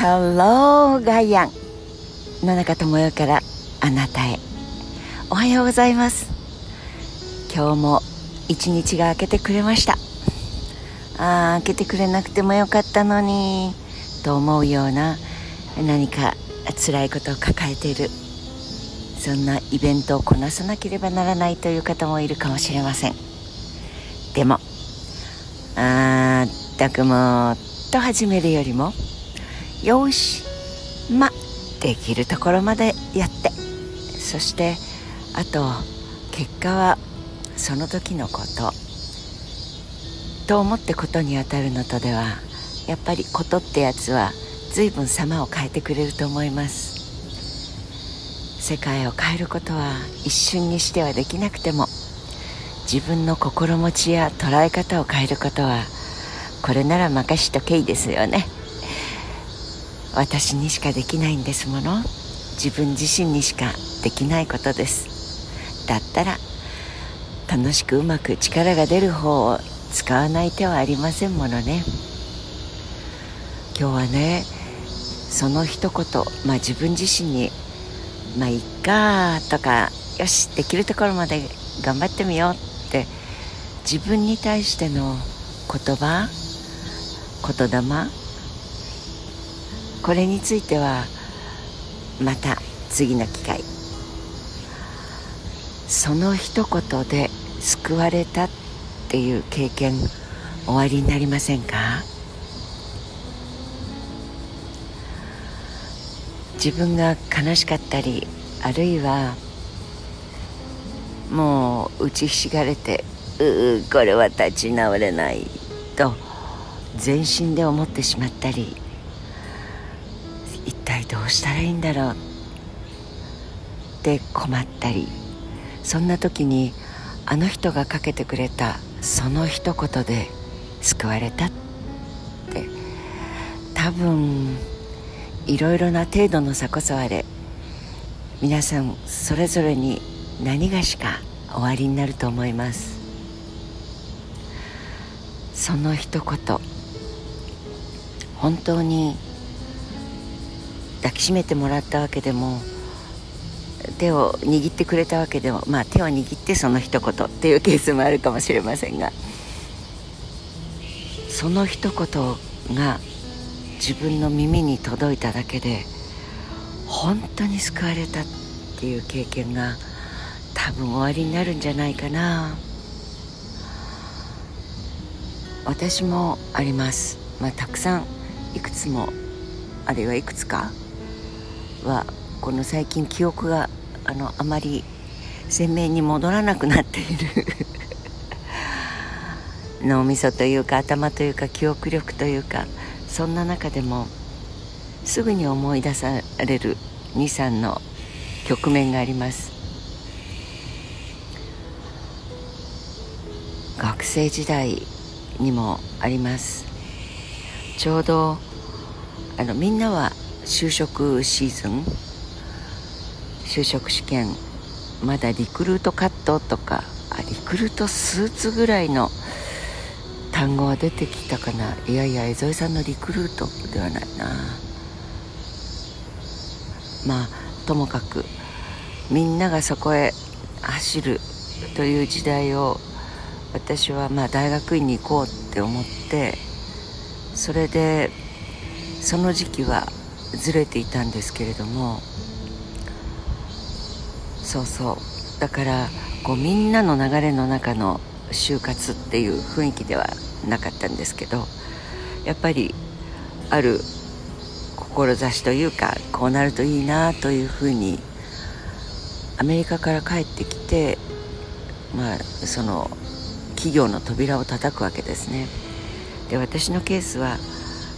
Hello ガイアン野中智代からあなたへ。おはようございます。今日も一日が明けてくれました。ああ明けてくれなくてもよかったのに。と思うような何か辛いことを抱えている。そんなイベントをこなさなければならないという方もいるかもしれません。でもあーったくもっと始めるよりもよしまできるところまでやって。そしてあと結果はその時のこと。と思ってことに当たるのとではやっぱりことってやつは随分様を変えてくれると思います。世界を変えることは一瞬にしてはできなくても自分の心持ちや捉え方を変えることはこれなら任しとけいですよね。私にしかできないんですもの。自分自身にしかできないことです。だったら楽しくうまく力が出る方を使わない手はありませんものね。今日はねその一言、まあ、自分自身に「まあいっか」とか「よしできるところまで頑張ってみよう」って自分に対しての言葉言霊これについてはまた次の機会。その一言で救われたっていう経験終わりになりませんか？自分が悲しかったりあるいはもう打ちひしがれてううこれは立ち直れないと全身で思ってしまったりどうしたらいいんだろうって困ったりそんな時にあの人がかけてくれたその一言で救われたって多分いろいろな程度の差こそあれ皆さんそれぞれに何がしか終わりになると思います。その一言本当に抱きしめてもらったわけでも手を握ってくれたわけでもまあ手を握ってその一言っていうケースもあるかもしれませんがその一言が自分の耳に届いただけで本当に救われたっていう経験が多分終わりになるんじゃないかな。私もあります。まあたくさんいくつもあるいはいくつかはこの最近記憶があのあまり鮮明に戻らなくなっている脳みそというか頭というか記憶力というかそんな中でもすぐに思い出される23の局面があります。学生時代にもあります。ちょうどあのみんなは就職シーズン就職試験まだリクルートカットとかあリクルートスーツぐらいの単語は出てきたかな。いやいや江添さんのリクルートではないな。まあともかくみんながそこへ走るという時代を私はまあ大学院に行こうって思ってそれでその時期はずれていたんですけれどもそうそう。だからこうみんなの流れの中の就活っていう雰囲気ではなかったんですけどやっぱりある志というかこうなるといいなというふうにアメリカから帰ってきてまあその企業の扉を叩くわけですね。で私のケースは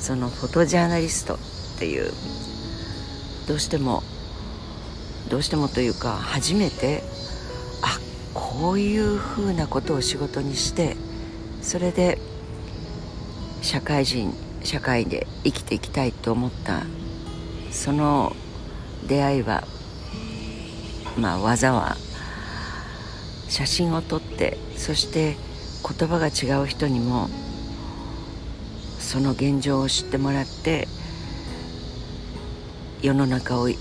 そのフォトジャーナリストっていうどうしてもどうしてもというか初めてあこういうふうなことを仕事にしてそれで社会人社会で生きていきたいと思った。その出会いはまあ技は写真を撮ってそして言葉が違う人にもその現状を知ってもらって世の中をい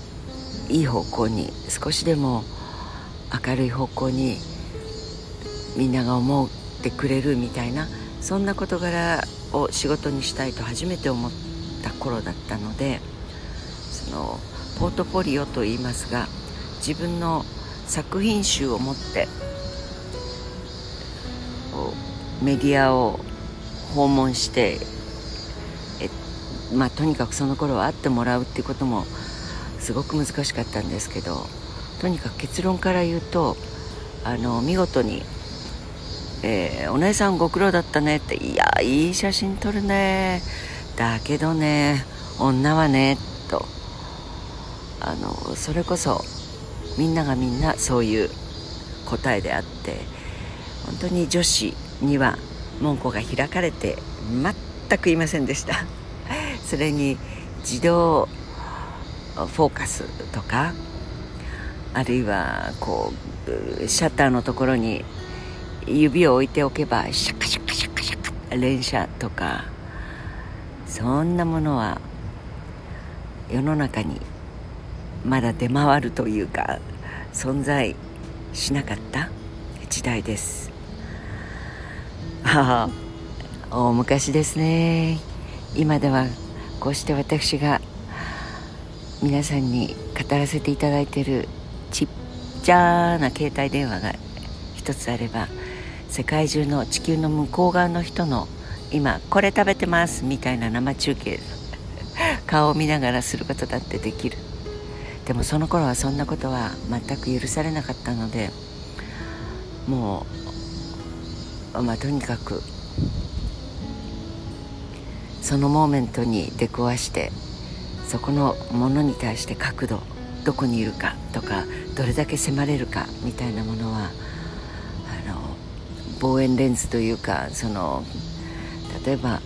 い方向に少しでも明るい方向にみんなが思ってくれるみたいなそんな事柄を仕事にしたいと初めて思った頃だったのでそのポートフォリオといいますが自分の作品集を持ってメディアを訪問して、まあ、とにかくその頃は会ってもらうっていうこともすごく難しかったんですけどとにかく結論から言うとあの見事に、えー、お姉さんご苦労だったね」って「いやいい写真撮るねだけどね女はね」とあのそれこそみんながみんなそういう答えであって本当に女子には門戸が開かれて全くいませんでした。それに自動フォーカスとかあるいはこうシャッターのところに指を置いておけばシャカシャカシャカシャカ連射とかそんなものは世の中にまだ出回るというか存在しなかった時代です。ああ大昔ですね。今ではこうして私が皆さんに語らせていただいているちっちゃな携帯電話が一つあれば世界中の地球の向こう側の人の今これ食べてますみたいな生中継顔を見ながらすることだってできる。でもその頃はそんなことは全く許されなかったのでもうまあとにかくそのモーメントに出くわしてそこのものに対して角度どこにいるかとかどれだけ迫れるかみたいなものはあの望遠レンズというかその例えば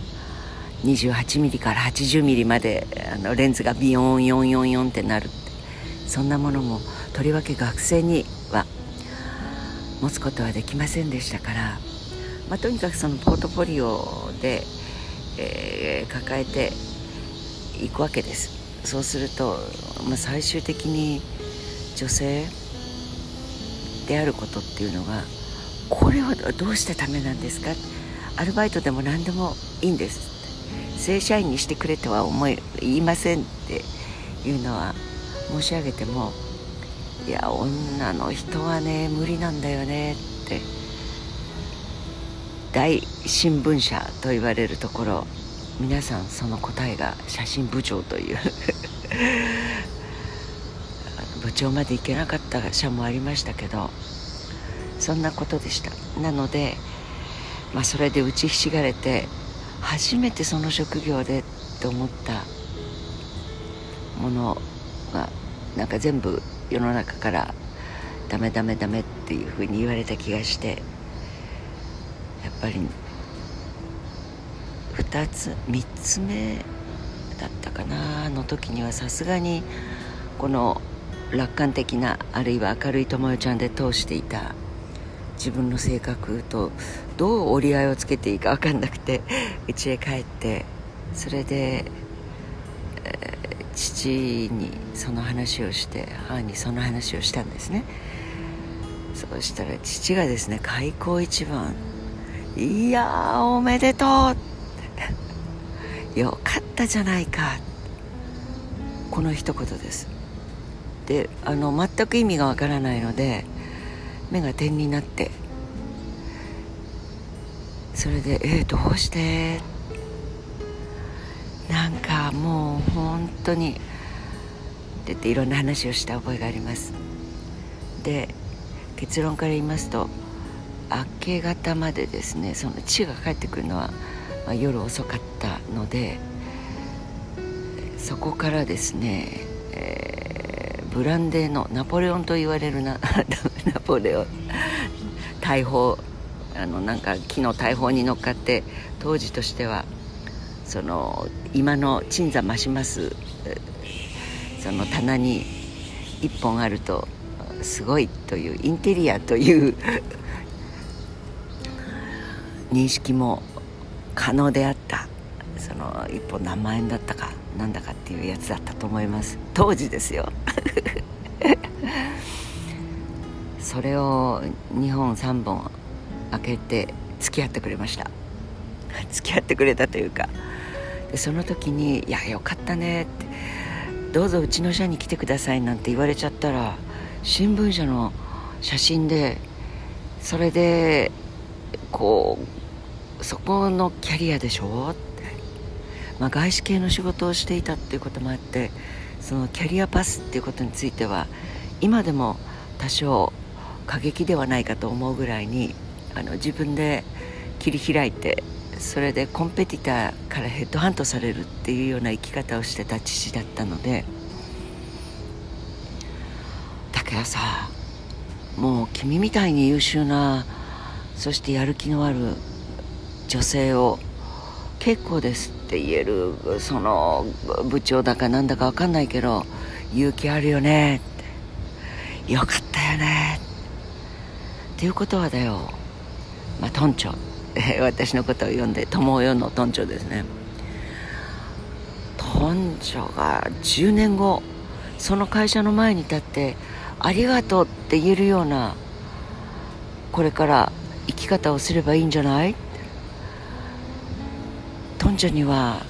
28ミリから80ミリまであのレンズがビヨーン444ってなる。そんなものもとりわけ学生には持つことはできませんでしたから、まあ、とにかくそのポートフォリオで、えー、抱えていくわけです。そうすると、まあ、最終的に女性であることっていうのがこれはどうしてためなんですか？アルバイトでも何でもいいんです。正社員にしてくれとは思い言いませんっていうのは申し上げてもいや女の人はね無理なんだよねって大新聞社と言われるところ皆さんその答えが写真部長という 部長まで行けなかった社もありましたけどそんなことでした。なので、まあ、それで打ちひしがれて初めてその職業でと思ったものがなんか全部世の中からダメダメダメっていうふうに言われた気がしてやっぱり2つ3つ目だったかなの時にはさすがにこの楽観的なあるいは明るい友よちゃんで通していた自分の性格とどう折り合いをつけていいか分かんなくて 家へ帰ってそれで、えー、父にその話をして母にその話をしたんですね。そうしたら父がですね開口一番「いやおめでとう!」よかったじゃないか。この一言です。であの全く意味がわからないので目が点になって。それで「えー、どうして?」なんかもう本当に。って言っていろんな話をした覚えがあります。で結論から言いますと明け方までですねその父が帰ってくるのは、まあ、夜遅かったのでそこからですね、えー、ブランデーのナポレオンと言われるな ナポレオン大砲あのなんか木の大砲に乗っかって当時としてはその今の鎮座増しますその棚に1本あるとすごいというインテリアという認識も可能であった。その1本何万円だったかなんだかっていうやつだったと思います。当時ですよ。それを2本3本開けて付き合ってくれました。付き合ってくれたというか。でその時に「いやよかったね」って「どうぞうちの社に来てください」なんて言われちゃったら新聞社の写真でそれでこうそこのキャリアでしょ？って、まあ、外資系の仕事をしていたっていうこともあってそのキャリアパスっていうことについては今でも多少過激ではないかと思うぐらいにあの自分で切り開いてそれでコンペティターからヘッドハントされるっていうような生き方をしてた父だったので。だけどさもう君みたいに優秀なそしてやる気のある女性を結構ですって言えるその部長だかなんだか分かんないけど勇気あるよねって。よかったよね。っていうことはだよ。まあトンチョ。私のことを呼んで友よのトンチョですね。トンチョが10年後その会社の前に立ってありがとうって言えるようなこれから生き方をすればいいんじゃない？トンチョには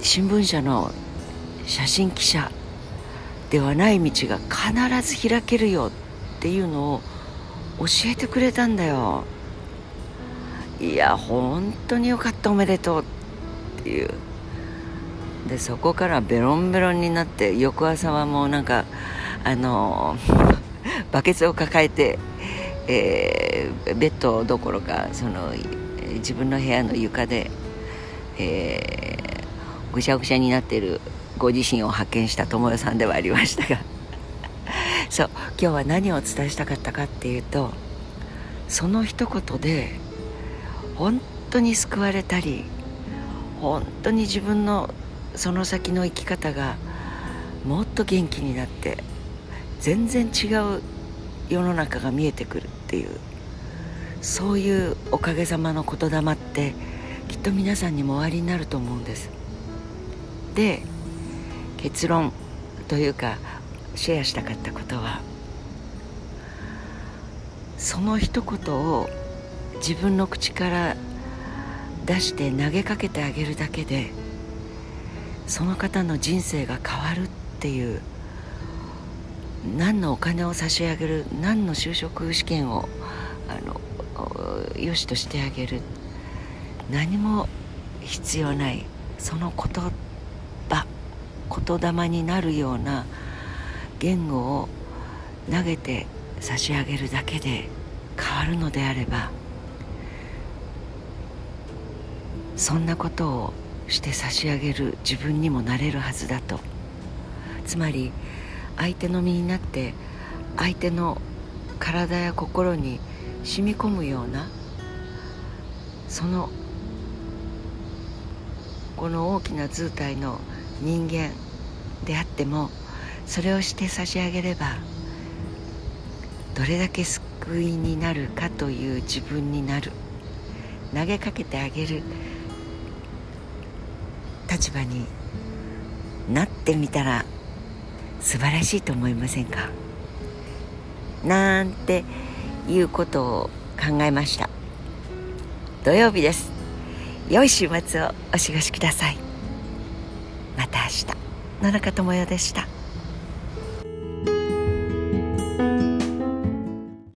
新聞社の写真記者ではない道が必ず開けるよっていうのを教えてくれたんだよ。いや本当によかったおめでとうっていう。でそこからベロンベロンになって翌朝はもうなんかあの バケツを抱えて、えー、ベッドどころかその自分の部屋の床で、えー、ぐしゃぐしゃになっているご自身を発見した友よさんではありましたが そう今日は何をお伝えしたかったかっていうとその一言で本当に救われたり本当に自分のその先の生き方がもっと元気になって全然違う世の中が見えてくるっていうそういうおかげさまの言霊ってきっと皆さんにもおありになると思うんです。で結論というかシェアしたかったことはその一言を自分の口から出して投げかけてあげるだけでその方の人生が変わるっていう何のお金を差し上げる何の就職試験をあのよしとしてあげる何も必要ないその言葉言霊になるような言語を投げて差し上げるだけで変わるのであればそんなことをして差し上げる自分にもなれるはずだと。つまり相手の身になって相手の体や心に染み込むようなそのこの大きな図体の人間であってもそれをして差し上げればどれだけ救いになるかという自分になる。投げかけてあげる立場になってみたら素晴らしいと思いませんか？なんていうことを考えました。土曜日です。良い週末をお過ごしください。また明日。野中智代でした。